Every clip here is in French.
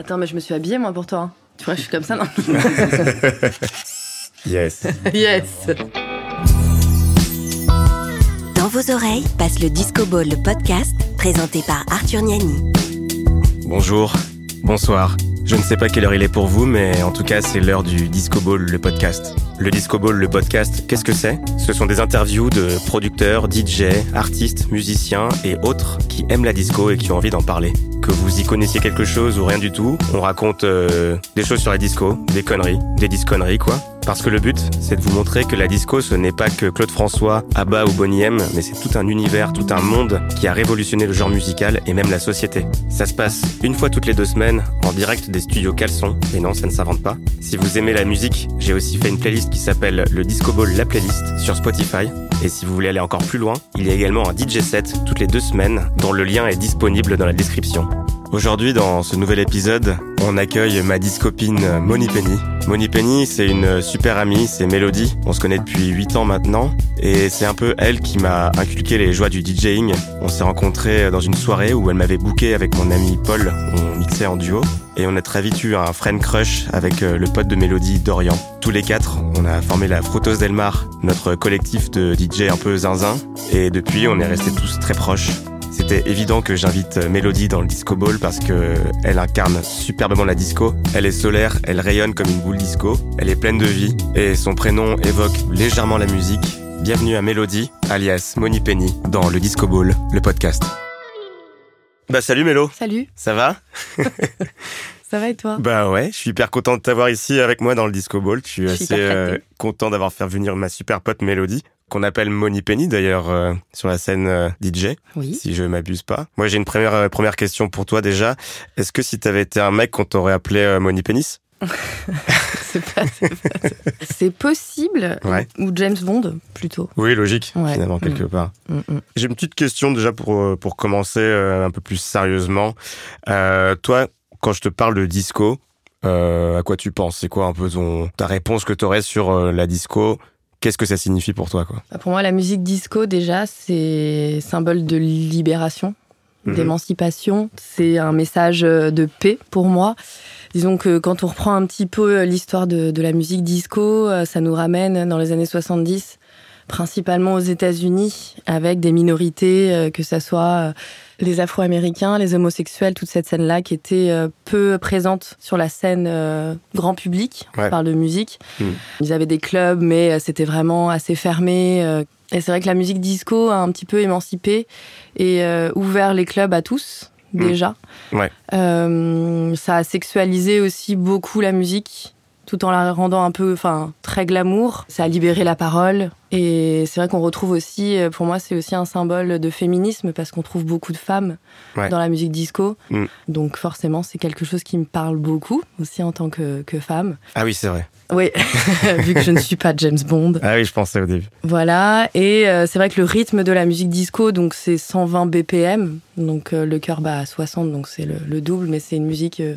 Attends, mais je me suis habillée moi pour toi. hein. Tu vois, je suis comme ça, non Yes. Yes Dans vos oreilles passe le Disco Ball, le podcast présenté par Arthur Niani. Bonjour, bonsoir. Je ne sais pas quelle heure il est pour vous, mais en tout cas, c'est l'heure du Disco Ball, le podcast. Le Disco Ball, le podcast, qu'est-ce que c'est? Ce sont des interviews de producteurs, DJ, artistes, musiciens et autres qui aiment la disco et qui ont envie d'en parler. Que vous y connaissiez quelque chose ou rien du tout, on raconte euh, des choses sur la disco, des conneries, des disconneries quoi. Parce que le but, c'est de vous montrer que la disco, ce n'est pas que Claude François, Abba ou Bonnie M, mais c'est tout un univers, tout un monde qui a révolutionné le genre musical et même la société. Ça se passe une fois toutes les deux semaines, en direct des studios Caleçon, et non, ça ne s'invente pas. Si vous aimez la musique, j'ai aussi fait une playlist qui s'appelle le Disco Ball La Playlist sur Spotify. Et si vous voulez aller encore plus loin, il y a également un DJ set toutes les deux semaines, dont le lien est disponible dans la description. Aujourd'hui, dans ce nouvel épisode, on accueille ma discopine Moni Penny. Moni Penny, c'est une super amie, c'est Mélodie. On se connaît depuis 8 ans maintenant. Et c'est un peu elle qui m'a inculqué les joies du DJing. On s'est rencontrés dans une soirée où elle m'avait booké avec mon ami Paul. On mixait en duo. Et on a très vite eu un friend crush avec euh, le pote de Mélodie, Dorian. Tous les quatre, on a formé la Frutos del Mar, notre collectif de DJ un peu zinzin. Et depuis, on est restés tous très proches. C'était évident que j'invite Mélodie dans le Disco Ball parce que elle incarne superbement la disco. Elle est solaire, elle rayonne comme une boule disco, elle est pleine de vie et son prénom évoque légèrement la musique. Bienvenue à Mélodie, alias Moni Penny, dans le Disco Ball, le podcast. Bah salut Mélo, Salut, ça va? Ça va et toi? Bah ouais, je suis hyper content de t'avoir ici avec moi dans le Disco Ball. Je suis Je suis assez euh, content d'avoir fait venir ma super pote Mélodie, qu'on appelle Moni Penny d'ailleurs euh, sur la scène euh, DJ. Oui. si je m'abuse pas. Moi, j'ai une première euh, première question pour toi déjà. Est-ce que si t'avais été un mec, on t'aurait appelé Moni Pénis C'est pas, c'est pas- c'est possible. Ouais. Ou James Bond, plutôt. Oui, logique, Ouais. finalement quelque part. Mm, mm. J'ai une petite question déjà pour pour commencer un peu plus sérieusement. Toi, quand je te parle de disco, à quoi tu penses? C'est quoi un peu ton ta réponse que t'aurais sur la disco? Qu'est-ce que ça signifie pour toi, quoi? Bah, Pour moi, la musique disco, déjà, c'est symbole de libération, Mhm. d'émancipation. C'est un message euh, de paix pour moi. Disons que quand on reprend un petit peu euh, l'histoire de, de la musique disco, euh, ça nous ramène dans les années 70, principalement aux États-Unis, avec des minorités, que ce soit les Afro-Américains, les homosexuels, toute cette scène-là qui était euh, peu présente sur la scène euh, grand public, on Ouais. parle de musique. Mhm. Ils avaient des clubs, mais euh, c'était vraiment assez fermé. et c'est vrai que la musique disco a un petit peu émancipé et euh, ouvert les clubs à tous, Mm. déjà. Ouais. Euh, ça a sexualisé aussi beaucoup la musique, tout en la rendant un peu, enfin, très glamour. Ça a libéré la parole. Et c'est vrai qu'on retrouve aussi, euh, pour moi, c'est aussi un symbole de féminisme parce qu'on trouve beaucoup de femmes Ouais. dans la musique disco. Mm. Donc forcément, c'est quelque chose qui me parle beaucoup, aussi en tant que, que femme. Ah oui, c'est vrai. Oui, vu que je ne suis pas James Bond. Ah oui, je pensais au début. Voilà, et euh, c'est vrai que le rythme de la musique disco, donc c'est 120 BPM, donc euh, le cœur bat à 60, donc c'est le, le double, mais c'est une musique euh,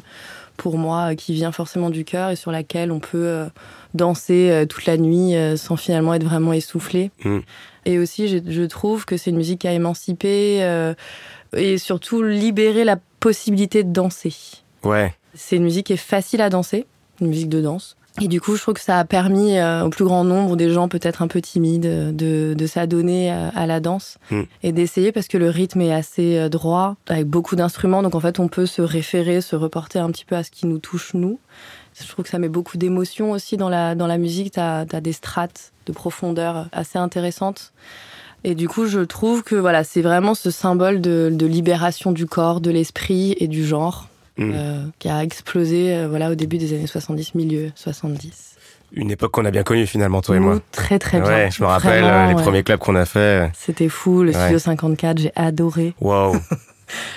pour moi euh, qui vient forcément du cœur et sur laquelle on peut euh, danser euh, toute la nuit sans finalement être vraiment essoufflé. Mm. Et aussi, je, je trouve que c'est une musique qui a émancipé euh, et surtout libéré la possibilité de danser. Ouais. C'est une musique qui est facile à danser, une musique de danse. Et du coup, je trouve que ça a permis euh, au plus grand nombre des gens peut-être un peu timides euh, de, de s'adonner à, à la danse Mm. et d'essayer parce que le rythme est assez euh, droit, avec beaucoup d'instruments. Donc en fait, on peut se référer, se reporter un petit peu à ce qui nous touche, nous. Je trouve que ça met beaucoup d'émotion aussi dans la, dans la musique. Tu as, des strates de profondeur assez intéressantes. Et du coup, je trouve que voilà, c'est vraiment ce symbole de, de libération du corps, de l'esprit et du genre Mm. euh, qui a explosé euh, voilà, au début des années 70, milieu 70. Une époque qu'on a bien connue finalement, toi et moi. Très très bien. Ouais, je me rappelle Vraiment, euh, les ouais. premiers clubs qu'on a fait. C'était fou, le Ouais. Studio 54, j'ai adoré. Waouh.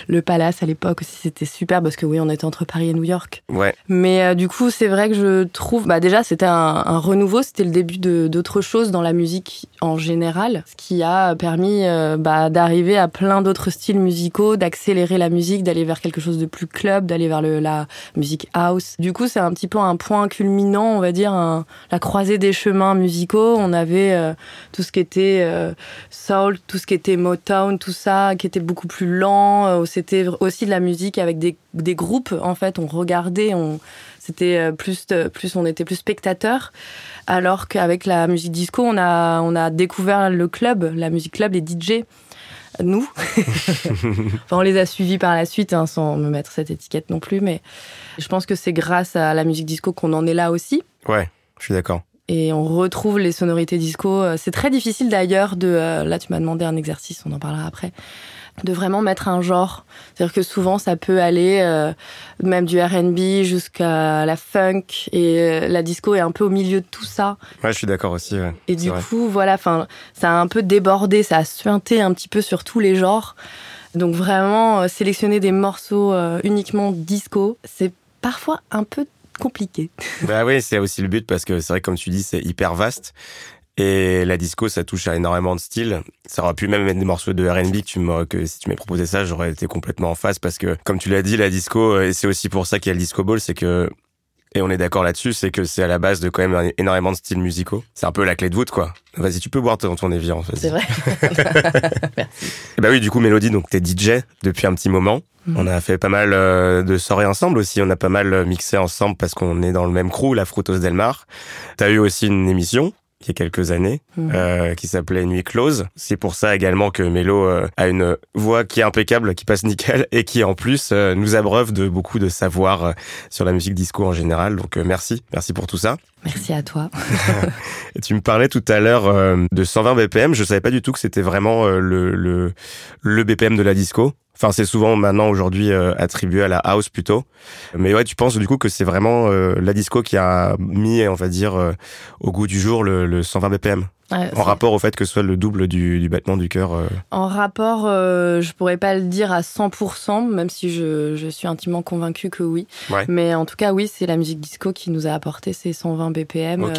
Le Palace à l'époque aussi, c'était super parce que oui, on était entre Paris et New York. Ouais. Mais euh, du coup, c'est vrai que je trouve, bah déjà, c'était un, un renouveau, c'était le début de- d'autre chose dans la musique en général, ce qui a permis euh, bah, d'arriver à plein d'autres styles musicaux, d'accélérer la musique, d'aller vers quelque chose de plus club, d'aller vers le, la musique house. Du coup, c'est un petit peu un point culminant, on va dire, un- la croisée des chemins musicaux. On avait euh, tout ce qui était euh, soul, tout ce qui était Motown, tout ça, qui était beaucoup plus lent, où c'était aussi de la musique avec des, des groupes. En fait, on regardait, on c'était plus plus on était plus spectateurs. Alors qu'avec la musique disco, on a on a découvert le club, la musique club, les DJ nous. enfin, on les a suivis par la suite, hein, sans me mettre cette étiquette non plus, mais je pense que c'est grâce à la musique disco qu'on en est là aussi. Ouais, je suis d'accord et on retrouve les sonorités disco. Euh, c'est très difficile d'ailleurs de. Euh, là, tu m'as demandé un exercice, on en parlera après. De vraiment mettre un genre. C'est-à-dire que souvent, ça peut aller euh, même du RB jusqu'à la funk et la disco est un peu au milieu de tout ça. Ouais, je suis d'accord aussi. Et du coup, voilà, enfin, ça a un peu débordé, ça a suinté un petit peu sur tous les genres. Donc vraiment, sélectionner des morceaux uniquement disco, c'est parfois un peu compliqué. Bah oui, c'est aussi le but parce que c'est vrai, comme tu dis, c'est hyper vaste. Et la disco, ça touche à énormément de styles. Ça aurait pu même être des morceaux de R&B que, que si tu m'avais proposé ça, j'aurais été complètement en face parce que, comme tu l'as dit, la disco, et c'est aussi pour ça qu'il y a le disco ball, c'est que et on est d'accord là-dessus, c'est que c'est à la base de quand même énormément de styles musicaux. C'est un peu la clé de voûte, quoi. Vas-y, tu peux boire ton, ton Evian. C'est vrai. Merci. Et bah oui, du coup, Mélodie, donc t'es DJ depuis un petit moment. Mm. On a fait pas mal euh, de soirées ensemble aussi. On a pas mal mixé ensemble parce qu'on est dans le même crew, la Frutos del Mar. T'as eu aussi une émission il y a quelques années, mhm. euh, qui s'appelait Nuit close. C'est pour ça également que Mélo euh, a une voix qui est impeccable, qui passe nickel, et qui en plus euh, nous abreuve de beaucoup de savoir sur la musique disco en général. Donc merci, merci pour tout ça. Merci à toi. tu me parlais tout à l'heure de 120 BPM. Je savais pas du tout que c'était vraiment le, le, le BPM de la disco. Enfin, c'est souvent maintenant aujourd'hui euh, attribué à la house plutôt. Mais ouais, tu penses du coup que c'est vraiment euh, la disco qui a mis, on va dire, euh, au goût du jour le, le 120 BPM en rapport au fait que ce soit le double du, du battement du cœur En rapport, je pourrais pas le dire à 100%, même si je, je suis intimement convaincu que oui. Mais en tout cas, oui, c'est la musique disco qui nous a apporté ces 120 BPM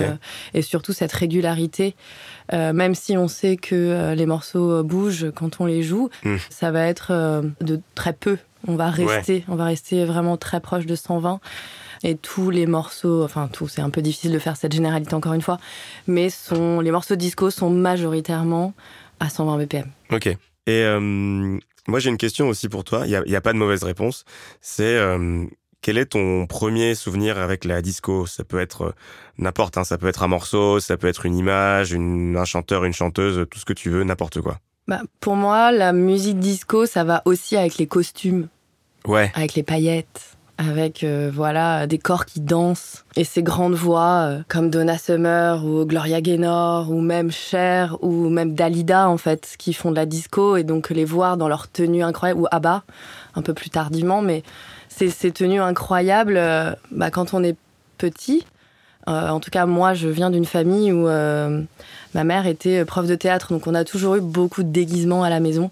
et surtout cette régularité. Euh, même si on sait que euh, les morceaux bougent quand on les joue, hmm. ça va être euh, de très peu. On va rester, on va rester vraiment très proche de 120 et tous les morceaux, enfin tout, c'est un peu difficile de faire cette généralité encore une fois, mais sont, les morceaux disco sont majoritairement à 120 BPM. Ok. Et moi j'ai une question aussi pour toi, il n'y a, a, pas de mauvaise réponse, c'est quel est ton premier souvenir avec la disco? Ça peut être euh, n'importe, hein, ça peut être un morceau, ça peut être une image, un chanteur, une chanteuse, tout ce que tu veux, n'importe quoi. Bah, pour moi, la musique disco, ça va aussi avec les costumes. Ouais. Avec les paillettes, avec euh, voilà des corps qui dansent et ces grandes voix euh, comme Donna Summer ou Gloria Gaynor ou même Cher ou même Dalida en fait qui font de la disco et donc les voir dans leur tenue incroyable ou ABBA un peu plus tardivement mais ces tenues incroyables euh, bah, quand on est petit. Euh, en tout cas, moi, je viens d'une famille où ma mère était prof de théâtre, donc on a toujours eu beaucoup de déguisements à la maison.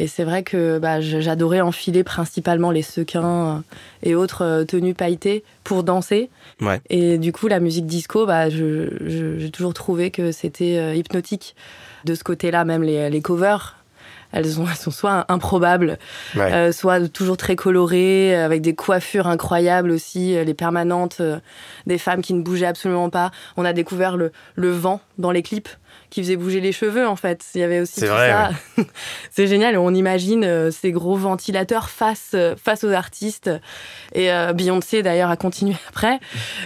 Et c'est vrai que bah, j'adorais enfiler principalement les sequins et autres tenues pailletées pour danser. Et du coup, la musique disco, bah, j'ai toujours trouvé que c'était hypnotique. De ce côté-là, même les, les covers elles, sont, sont soit improbables, euh, soit toujours très colorées, avec des coiffures incroyables aussi, euh, les permanentes, euh, des femmes qui ne bougeaient absolument pas. On a découvert le, le vent dans les clips qui faisait bouger les cheveux en fait. Il y avait aussi tout ça. c'est génial. On imagine ces gros ventilateurs face face aux artistes. Et Beyoncé d'ailleurs a continué après.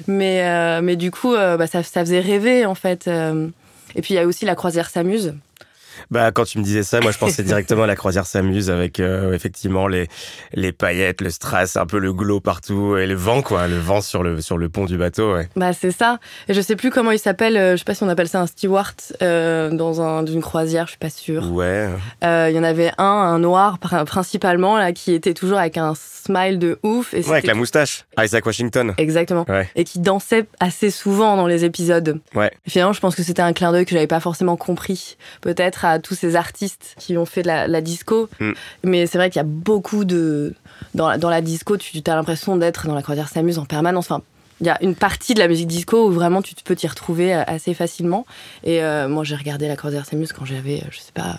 Mais mais du coup, bah, ça, ça faisait rêver en fait. Et puis il y a aussi la croisière s'amuse bah, quand tu me disais ça, moi, je pensais directement à la croisière s'amuse avec euh, effectivement les les paillettes, le strass, un peu le glow partout et le vent, quoi, le vent sur le sur le pont du bateau. Ouais. Bah, c'est ça. Et je sais plus comment il s'appelle. Euh, je sais pas si on appelle ça un steward euh, dans un d'une croisière. Je suis pas sûre. Ouais. Euh, il y en avait un, un noir principalement là, qui était toujours avec un smile de ouf. Et ouais, avec la moustache. Isaac Washington. Exactement. Ouais. Et qui dansait assez souvent dans les épisodes. Ouais. Et finalement, je pense que c'était un clin d'œil que j'avais pas forcément compris. Peut-être à tous ces artistes qui ont fait de la, disco. Mm. Mais c'est vrai qu'il y a beaucoup de. Dans la, dans la disco, tu as l'impression d'être dans la croisière s'amuse en permanence. Enfin, il y a une partie de la musique disco où vraiment tu peux t'y retrouver euh, assez facilement. Et euh, moi, j'ai regardé la croisière s'amuse quand j'avais, euh, je sais pas,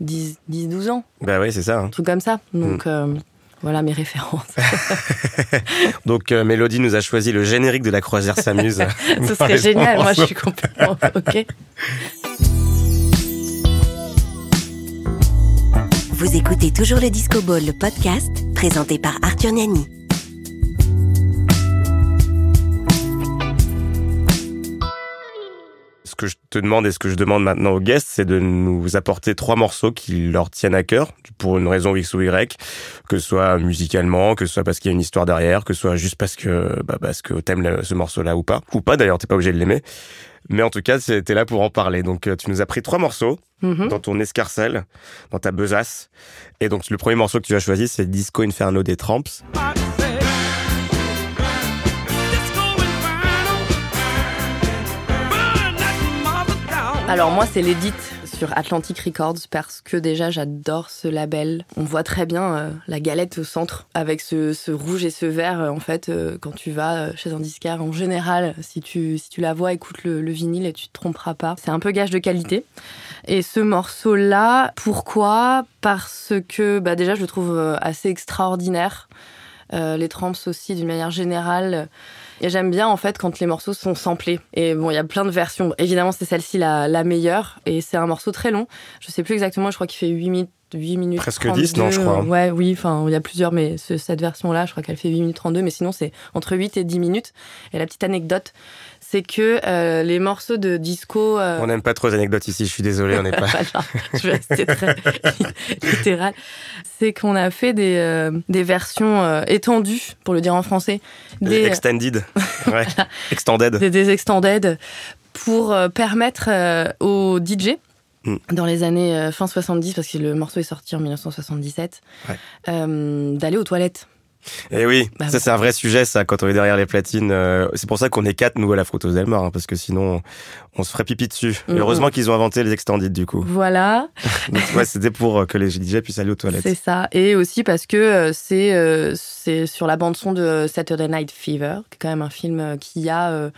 10, 10 12 ans. Bah oui, c'est ça. Hein. Un truc comme ça. Donc. Mm. Voilà mes références. Donc Mélodie nous a choisi le générique de la croisière s'amuse. Ce serait génial, moi je suis complètement OK. Vous écoutez toujours le Disco Ball, le podcast présenté par Arthur Niani. Ce que je te demande et ce que je demande maintenant aux guests, c'est de nous apporter trois morceaux qui leur tiennent à cœur, pour une raison X ou Y, que ce soit musicalement, que ce soit parce qu'il y a une histoire derrière, que ce soit juste parce que, bah, parce que t'aimes ce morceau-là ou pas. Ou pas d'ailleurs, t'es pas obligé de l'aimer. Mais en tout cas, t'es là pour en parler. Donc, euh, tu nous as pris trois morceaux Mhm. dans ton escarcelle, dans ta besace. Et donc, le premier morceau que tu as choisi, c'est Disco Inferno des Tramps. Alors moi, c'est l'édite sur Atlantic Records parce que déjà j'adore ce label. On voit très bien euh, la galette au centre avec ce, rouge et ce vert. euh, en fait, euh, quand tu vas chez un disquaire, en général, si tu, si la vois, écoute le, le vinyle et tu te tromperas pas. C'est un peu gage de qualité. Et ce morceau-là, pourquoi? Parce que bah, déjà je le trouve assez extraordinaire. Les Tramps aussi, d'une manière générale. Et j'aime bien en fait quand les morceaux sont samplés. Et bon, il y a plein de versions. Évidemment, c'est celle-ci la, la meilleure. Et c'est un morceau très long. Je sais plus exactement, je crois qu'il fait 8 minutes. 8 minutes Presque 32. 10, non, je crois. Ouais, oui, enfin, il y a plusieurs, mais ce- cette version-là, je crois qu'elle fait 8 minutes 32, mais sinon, c'est entre 8 et 10 minutes. Et la petite anecdote, c'est que euh, les morceaux de disco. euh, On n'aime pas trop les anecdotes ici, je suis désolé, on n'est pas. je vais rester très littéral. C'est qu'on a fait des, euh, des versions étendues, pour le dire en français, des, Extended. Ouais. Extended. des, des extended pour permettre aux DJ Mm. dans les années fin 70 parce que le morceau est sorti en 1977 Ouais. euh, d'aller aux toilettes Et oui, Bah ça c'est un vrai sujet, ça, quand on est derrière les platines. Euh, c'est pour ça qu'on est quatre, nous, à la Delmar, hein, parce que sinon, on se ferait pipi dessus. Heureusement qu'ils ont inventé les extended, du coup. voilà Donc, ouais, c'était pour euh, que les DJ puissent aller aux toilettes. c'est ça et aussi parce que euh, c'est euh, c'est sur la bande son de Saturday Night Fever qui est quand même un film qui a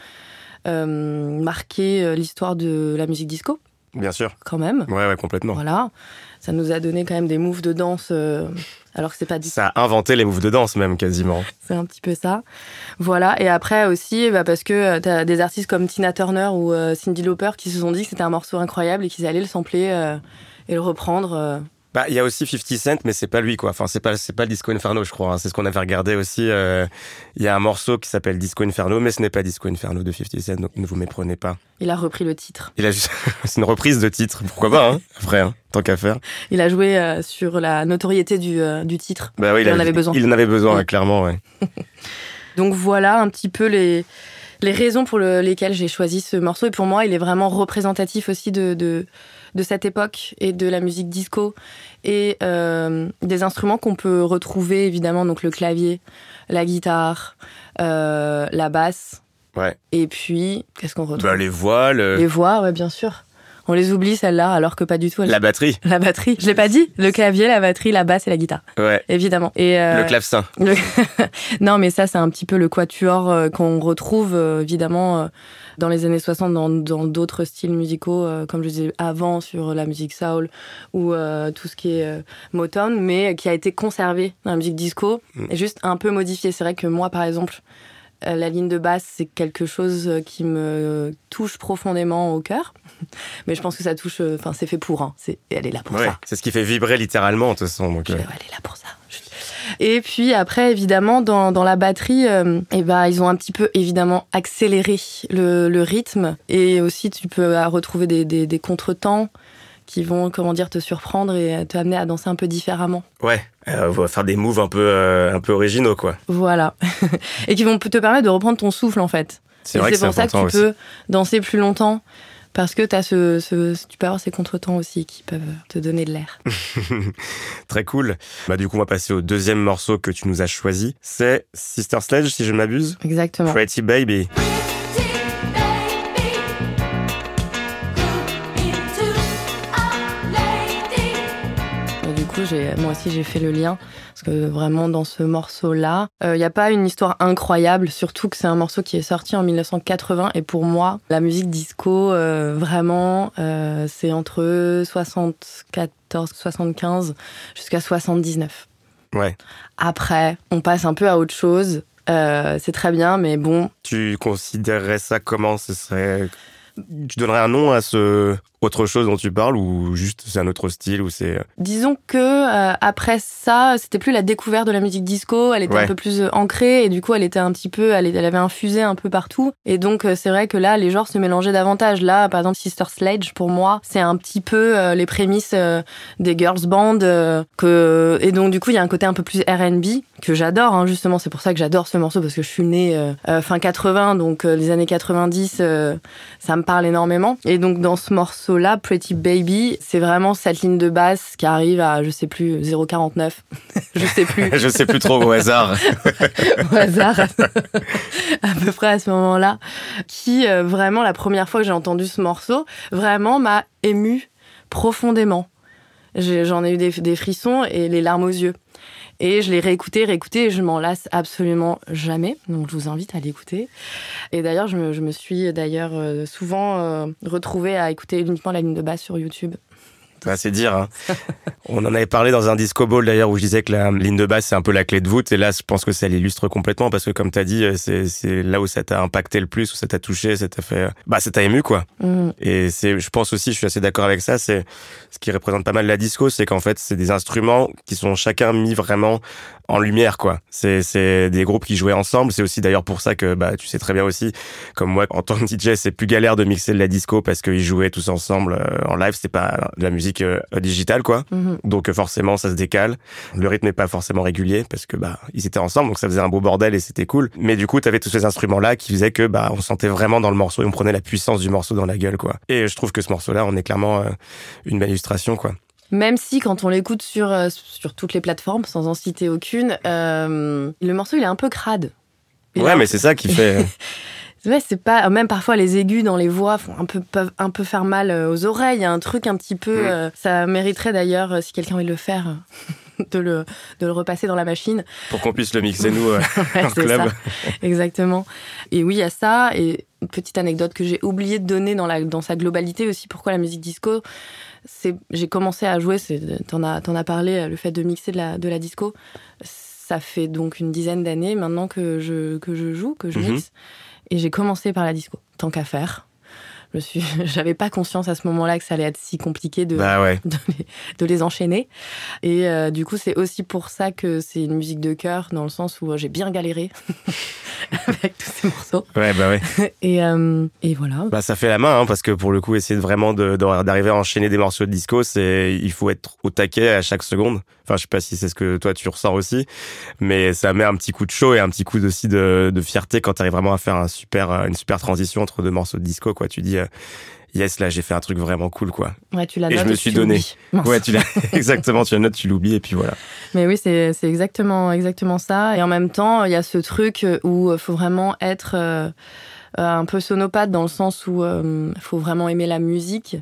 marqué l'histoire de la musique disco Bien sûr. quand même Ouais, ouais, complètement. Voilà. Ça nous a donné quand même des moves de danse, alors que c'est pas du Ça a inventé les moves de danse, même, quasiment. C'est un petit peu ça. Voilà. Et après aussi, bah, parce que tu t'as des artistes comme Tina Turner ou euh, Cindy Lauper qui se sont dit que c'était un morceau incroyable et qu'ils allaient le sampler euh, et le reprendre. Bah, il y a aussi 50 Cent, mais c'est pas lui, quoi. Enfin, c'est pas, c'est pas le Disco Inferno, je crois. hein. C'est ce qu'on avait regardé aussi. euh, Il y a un morceau qui s'appelle Disco Inferno, mais ce n'est pas Disco Inferno de 50 Cent, donc ne vous méprenez pas. Il a repris le titre. Il a juste, c'est une reprise de titre. Pourquoi pas, hein? Après, hein, tant qu'à faire. Il a joué euh, sur la notoriété du, euh, du titre. Bah oui, Il en avait besoin. Il en avait besoin, clairement, ouais. Donc voilà un petit peu les, les raisons pour le- lesquelles j'ai choisi ce morceau. Et pour moi, il est vraiment représentatif aussi de, de, de cette époque et de la musique disco et euh, des instruments qu'on peut retrouver évidemment, donc le clavier, la guitare, euh, la basse. Ouais. Et puis, qu'est-ce qu'on retrouve? Bah, les voiles, Les voix, ouais, bien sûr. On les oublie celles-là, alors que pas du tout. elles- la batterie. La batterie, je l'ai pas dit. Le clavier, la batterie, la basse et la guitare, Ouais. évidemment. Et euh, Le clavecin. le- non, mais ça, c'est un petit peu le quatuor euh, qu'on retrouve euh, évidemment dans les années 60 dans d'autres styles musicaux, comme je disais avant sur la musique soul ou tout ce qui est Motown, mais qui a été conservé dans la musique disco Mm. et juste un peu modifié. C'est vrai que moi, par exemple, la ligne de basse, c'est quelque chose euh, qui me touche profondément au cœur. Mais je pense que ça touche. euh, Enfin, c'est fait pour. Hein. C'est, elle est là pour Ouais. ça. C'est ce qui fait vibrer littéralement, de toute façon. Donc, euh, elle est là pour ça. Et puis après, évidemment, dans, dans la batterie, euh, eh ben, ils ont un petit peu évidemment accéléré le, le rythme. Et aussi, tu peux euh, retrouver des, des, des contretemps qui vont, comment dire, te surprendre et te amener à danser un peu différemment. ouais. Euh, on va faire des moves un peu, euh, un peu originaux, quoi. Voilà. et qui vont te permettre de reprendre ton souffle, en fait. C'est Et vrai que c'est c'est pour ça que tu aussi. peux danser plus longtemps. Parce que as ce, ce- tu peux avoir ces contretemps aussi qui peuvent te donner de l'air. Très cool. Bah, du coup, on va passer au deuxième morceau que tu nous as choisi. C'est Sister Sledge, si je ne m'abuse. Exactement. Pretty Baby. Coup, moi aussi, j'ai fait le lien. Parce que vraiment, dans ce morceau-là, il n'y a pas une histoire incroyable, surtout que c'est un morceau qui est sorti en 1980. Et pour moi, la musique disco, euh, vraiment, euh, c'est entre 74, 75 jusqu'à 79. Ouais. Après, on passe un peu à autre chose. Euh, c'est très bien, mais bon, Tu considérerais ça comment? Ce serait. Tu donnerais un nom à ce. Autre chose dont tu parles ou juste c'est un autre style ou c'est euh, Disons que euh, après ça, c'était plus la découverte de la musique disco, elle était Ouais. un peu plus euh, ancrée et du coup elle était un petit peu, elle, elle avait infusé un peu partout. Et donc euh, c'est vrai que là les genres se mélangeaient davantage. Là par exemple Sister Sledge pour moi c'est un petit peu euh, les prémices euh, des girls band que et donc du coup il y a un côté un peu plus R&B que j'adore hein, justement c'est pour ça que j'adore ce morceau parce que je suis née fin 80 donc les années 90 euh, ça me parle énormément. Et donc dans ce morceau-là, Pretty Baby, c'est vraiment cette ligne de basse qui arrive à, je sais plus, 0,49. je sais plus, Je sais plus trop au hasard. au hasard, à peu près à ce moment-là, qui euh, vraiment, la première fois que j'ai entendu ce morceau, vraiment m'a ému profondément. J'en ai eu des, des frissons et les larmes aux yeux. Et je l'ai réécouté, réécouté, et je m'en lasse absolument jamais. Donc je vous invite à l'écouter. Et d'ailleurs, je me, suis d'ailleurs euh, souvent euh, retrouvée à écouter uniquement la ligne de basse sur YouTube. Bah, c'est dire. hein. On en avait parlé dans un disco ball d'ailleurs où je disais que la ligne de basse c'est un peu la clé de voûte et là je pense que ça l'illustre complètement parce que comme t'as dit euh, c'est là où ça t'a impacté le plus où ça t'a touché ça t'a fait bah ça t'a ému quoi Mhm. et c'est je pense aussi je suis assez d'accord avec ça c'est ce qui représente pas mal la disco c'est qu'en fait c'est des instruments qui sont chacun mis vraiment en lumière quoi c'est c'est des groupes qui jouaient ensemble c'est aussi d'ailleurs pour ça que bah tu sais très bien aussi comme moi en tant que DJ c'est plus galère de mixer de la disco parce qu'ils jouaient tous ensemble euh, en live c'était pas de la musique euh, digitale quoi. Mhm. donc euh, forcément ça se décale. Le rythme n'est pas forcément régulier parce que bah ils étaient ensemble donc ça faisait un beau bordel et c'était cool. Mais du coup t'avais tous ces instruments là qui faisaient que bah on sentait vraiment dans le morceau et on prenait la puissance du morceau dans la gueule quoi. Et je trouve que ce morceau là on est clairement euh, une belle illustration quoi. Même si quand on l'écoute sur, euh, sur toutes les plateformes, sans en citer aucune, le morceau il est un peu crade. Il ouais mais c'est ça qui fait Ouais, c'est pas. Même parfois, les aigus dans les voix font un peu, peuvent un peu faire mal euh, aux oreilles. Il y a un truc un petit peu. Euh, ça mériterait d'ailleurs, euh, si quelqu'un veut le faire, de le, de le repasser dans la machine. pour qu'on puisse le mixer nous euh, Ouais, en club ça. Exactement. Et oui, il y a ça. Et une petite anecdote que j'ai oublié de donner dans, la, dans sa globalité aussi. Pourquoi la musique disco c'est J'ai commencé à jouer, t'en as, t'en as parlé, le fait de mixer de la, de la disco. Ça fait donc une dizaine d'années maintenant que je, que je joue, que je Mhm. mixe. Et j'ai commencé par la disco, tant qu'à faire. Je suis, j'avais pas conscience à ce moment-là que ça allait être si compliqué de, bah ouais de, les, de les enchaîner. Et euh, du coup, c'est aussi pour ça que c'est une musique de cœur, dans le sens où euh, j'ai bien galéré avec tous ces morceaux. ouais bah ouais Et, euh, et voilà. Bah ça fait la main hein, parce que pour le coup essayer de vraiment de- d'arriver à enchaîner des morceaux de disco c'est il faut être au taquet à chaque seconde. Enfin je sais pas si c'est ce que toi tu ressens aussi mais ça met un petit coup de chaud et un petit coup aussi de, de fierté quand tu arrives vraiment à faire un super une super transition entre deux morceaux de disco quoi. Tu dis euh, yes là j'ai fait un truc vraiment cool quoi. Ouais, tu l'as Et je me suis donné. Ouais tu l'as exactement tu la notes tu l'oublies et puis voilà. Mais oui, c'est c'est exactement, exactement ça. Et en même temps, il y a ce truc où il faut vraiment être euh, euh, un peu sonopathe dans le sens où il faut vraiment aimer la musique.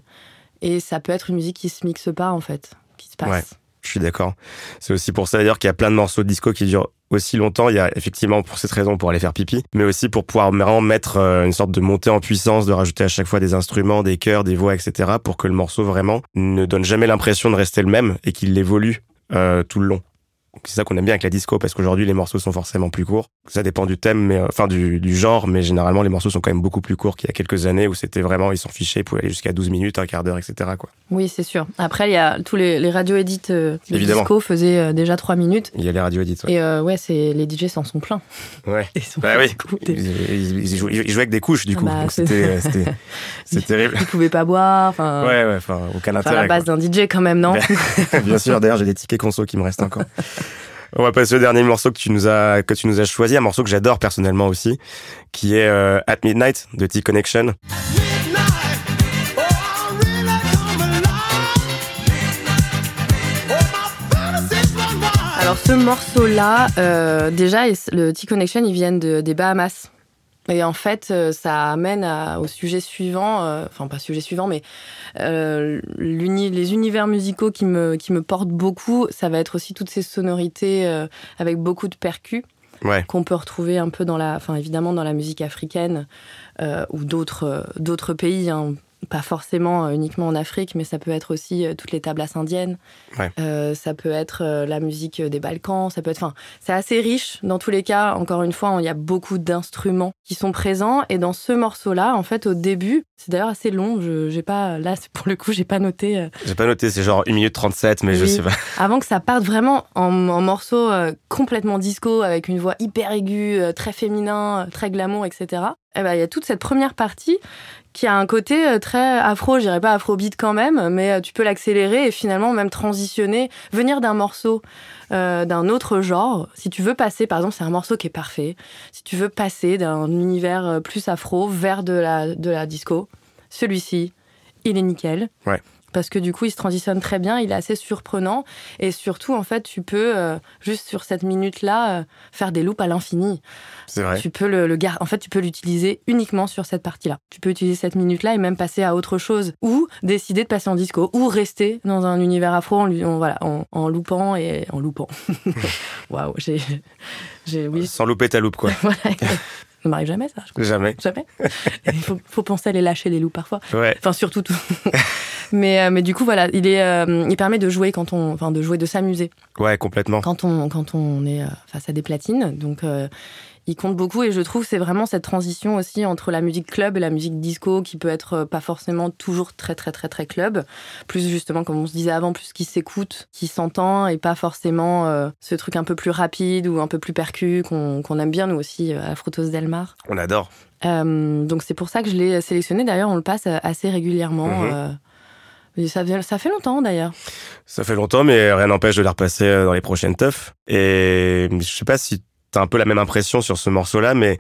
Et ça peut être une musique qui se mixe pas, en fait, qui se passe. Ouais. Je suis d'accord. C'est aussi pour ça d'ailleurs qu'il y a plein de morceaux de disco qui durent aussi longtemps. Il y a effectivement pour cette raison pour aller faire pipi, mais aussi pour pouvoir vraiment mettre euh, une sorte de montée en puissance, de rajouter à chaque fois des instruments, des chœurs, des voix, etc. pour que le morceau vraiment ne donne jamais l'impression de rester le même et qu'il évolue euh, tout le long. C'est ça qu'on aime bien avec la disco parce qu'aujourd'hui les morceaux sont forcément plus courts. Ça dépend du thème, mais euh, enfin du, du genre, mais généralement les morceaux sont quand même beaucoup plus courts qu'il y a quelques années où c'était vraiment ils s'en fichaient, ils pouvaient aller jusqu'à 12 minutes, un quart d'heure, etc. Quoi. Oui, c'est sûr. Après, il y a tous les, les radio edits euh, disco faisaient euh, déjà 3 minutes. Il y a les radio edits. Ouais. Et euh, ouais, c'est les DJ s'en sont pleins. ouais. Ils sont Bah oui. Ils, ils- jouaient, ils jouaient avec des couches du Ah coup, bah, donc c'est- c'était terrible. Ils pouvaient pas boire. Enfin, Ouais ouais, enfin aucun intérêt. la base d'un DJ quand même, non? Bien sûr, d'ailleurs j'ai des tickets conso qui me restent encore. On va passer au dernier morceau que tu nous as choisi, un morceau que j'adore personnellement aussi, qui est euh, At Midnight de T-Connection. Alors ce morceau-là, euh, déjà, le T-Connection, ils viennent de- des Bahamas. Et en fait, euh, ça amène à- au sujet suivant, euh, enfin pas sujet suivant, mais euh, les univers musicaux qui me, qui me portent beaucoup, ça va être aussi toutes ces sonorités euh, avec beaucoup de percus Ouais. qu'on peut retrouver un peu dans la, enfin évidemment dans la musique africaine ou d'autres d'autres pays. hein. Pas forcément uniquement en Afrique, mais ça peut être aussi toutes les tablas indiennes. ça peut être la musique des Balkans. Ça peut être, enfin, c'est assez riche dans tous les cas. Encore une fois, il y a beaucoup d'instruments qui sont présents. Et dans ce morceau-là, en fait, au début, c'est d'ailleurs assez long. Je, j'ai pas, là, pour le coup, j'ai pas noté. J'ai pas noté. C'est genre 1 minute 37, mais je sais pas. Avant que ça parte vraiment en, morceau complètement disco avec une voix hyper aiguë, très féminin, très glamour, etc. Eh ben, il y a toute cette première partie qui a un côté euh, très afro, je dirais pas afrobeat quand même, mais euh, tu peux l'accélérer et finalement même transitionner, venir d'un morceau euh, d'un autre genre. Si tu veux passer, par exemple, c'est un morceau qui est parfait. Si tu veux passer d'un univers plus afro vers de la, de la disco, celui-ci, il est nickel. Ouais parce que du coup, il se transitionne très bien, il est assez surprenant. Et surtout, en fait, tu peux, euh, juste sur cette minute-là, euh, faire des loops à l'infini. C'est vrai. Tu peux le, le En fait, tu peux l'utiliser uniquement sur cette partie-là. Tu peux utiliser cette minute-là et même passer à autre chose. Ou décider de passer en disco. Ou rester dans un univers afro en, voilà, en, loupant et en loupant. Waouh, j'ai. Oui. Sans louper ta loupe, quoi. voilà, ça m'arrive jamais, ça. Jamais. Jamais. Il faut, faut, penser à les lâcher, les loups, parfois. Ouais. Enfin, surtout tout. mais, euh, mais du coup, voilà, il, est, euh, il permet de jouer quand on. Enfin, de jouer, de s'amuser. Ouais, complètement. Quand on, quand on est euh, face à des platines. Donc, il compte beaucoup et je trouve c'est vraiment cette transition aussi entre la musique club et la musique disco qui peut être pas forcément toujours très très très très club, plus justement comme on se disait avant, plus qui s'écoute, qui s'entend et pas forcément ce truc un peu plus rapide ou un peu plus percu qu'on aime bien nous aussi à Frutos del Mar. On adore. donc c'est pour ça que je l'ai sélectionné. D'ailleurs on le passe assez régulièrement. Mhm. Ça, ça, fait longtemps d'ailleurs. Ça fait longtemps, mais rien n'empêche de les repasser dans les prochaines teufs. Et je sais pas si t'as un peu la même impression sur ce morceau-là, mais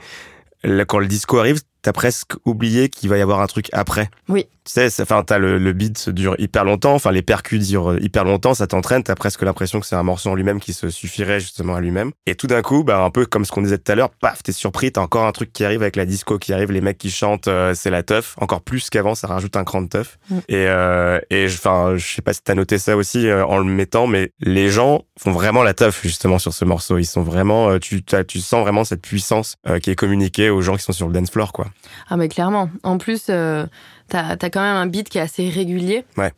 quand le disco arrive, t'as presque oublié qu'il va y avoir un truc après. Oui. Tu sais, enfin, t'as le, le beat dure hyper longtemps, enfin, les percus durent hyper longtemps, ça t'entraîne, t'as presque l'impression que c'est un morceau en lui-même qui se suffirait justement à lui-même. Et tout d'un coup, bah, un peu comme ce qu'on disait tout à l'heure, paf, t'es surpris, t'as encore un truc qui arrive avec la disco qui arrive, les mecs qui chantent, euh, c'est la teuf. Encore plus qu'avant, ça rajoute un cran de teuf. Mm. Et, euh, et, enfin, je sais pas si t'as noté ça aussi euh, en le mettant, mais les gens font vraiment la teuf justement sur ce morceau. Ils sont vraiment, euh, tu, tu sens vraiment cette puissance qui est communiquée aux gens qui sont sur le dance floor, quoi. Ah, mais clairement. En plus, t'as as quand même un beat qui est assez régulier. Ouais.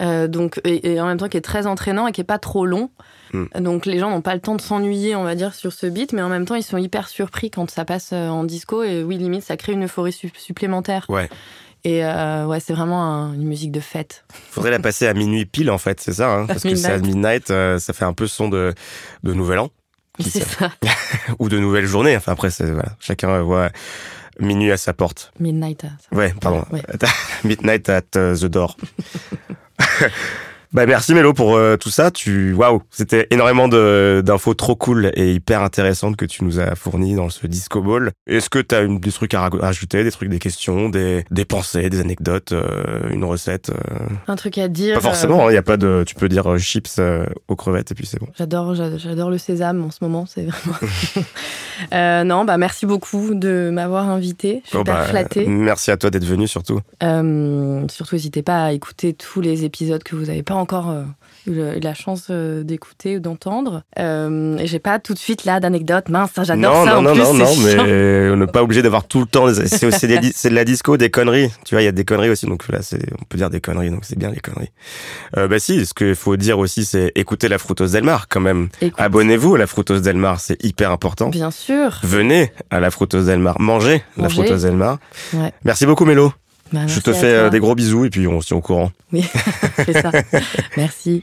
Euh, donc, et, en même temps qui est très entraînant et qui est pas trop long. Hmm. Donc les gens n'ont pas le temps de s'ennuyer, on va dire, sur ce beat, mais en même temps ils sont hyper surpris quand ça passe euh, en disco et oui, limite ça crée une euphorie supplémentaire. Ouais. Et euh, ouais, c'est vraiment une musique de fête. Faudrait la passer à minuit pile en fait, c'est ça, hein, parce que c'est à midnight, ça fait un peu son de, de nouvel an. C'est ça. Ou de nouvelle journée. Enfin après, voilà, chacun voit Minuit à sa porte. Midnight. Ouais, pardon. Midnight at uh, the door. Bah merci Mélo pour euh, tout ça. Tu waouh, c'était énormément d'infos trop cool et hyper intéressantes que tu nous as fournies dans ce disco ball. Est-ce que tu as des trucs à rajouter, des trucs, des questions, des, des pensées, des anecdotes, euh, une recette euh? Un truc à dire. Pas forcément. Il hein, y a pas de. Tu peux dire chips aux crevettes et puis c'est bon. J'adore, j'adore le sésame en ce moment. C'est vraiment. non, bah merci beaucoup de m'avoir invité. Je suis oh, bah, flattée. Merci à toi d'être venu surtout. surtout, n'hésitez pas à écouter tous les épisodes que vous avez pas encore euh, eu la chance euh, d'écouter ou d'entendre. Euh, j'ai pas tout de suite là d'anecdotes. Mince, j'adore ça. Non, non, non, non, mais on n'est pas obligé d'avoir tout le temps. C'est de la disco, des conneries. Tu vois, il y a des conneries aussi. Donc là, on peut dire des conneries. Donc c'est bien les conneries. Euh, bah si, ce qu'il faut dire aussi, c'est écouter la Frutos del Mar quand même. Abonnez-vous à la Frutos del Mar, c'est hyper important. Bien sûr. Venez à la Frutos del Mar, mangez, la Frutos del Mar. Merci beaucoup, Mélo. Bah, je te fais euh, des gros bisous et puis on se tient au courant. Oui, c'est ça. Merci.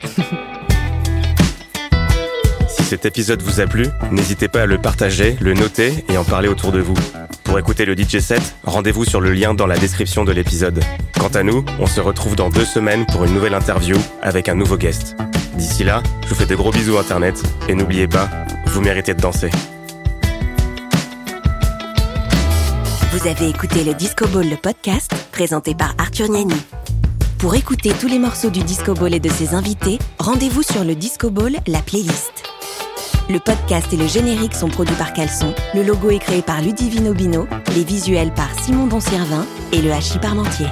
Si cet épisode vous a plu, n'hésitez pas à le partager, le noter et en parler autour de vous. Pour écouter le DJ set, rendez-vous sur le lien dans la description de l'épisode. Quant à nous, on se retrouve dans deux semaines pour une nouvelle interview avec un nouveau guest. D'ici là, je vous fais de gros bisous Internet et n'oubliez pas, vous méritez de danser. Vous avez écouté le Disco Ball, le podcast, présenté par Arthur Niani. Pour écouter tous les morceaux du Disco Ball et de ses invités, rendez-vous sur le Disco Ball, la playlist. Le podcast et le générique sont produits par Caleçon, le logo est créé par Ludivino Bino, les visuels par Simon Doncirvin et le hachis Parmentier.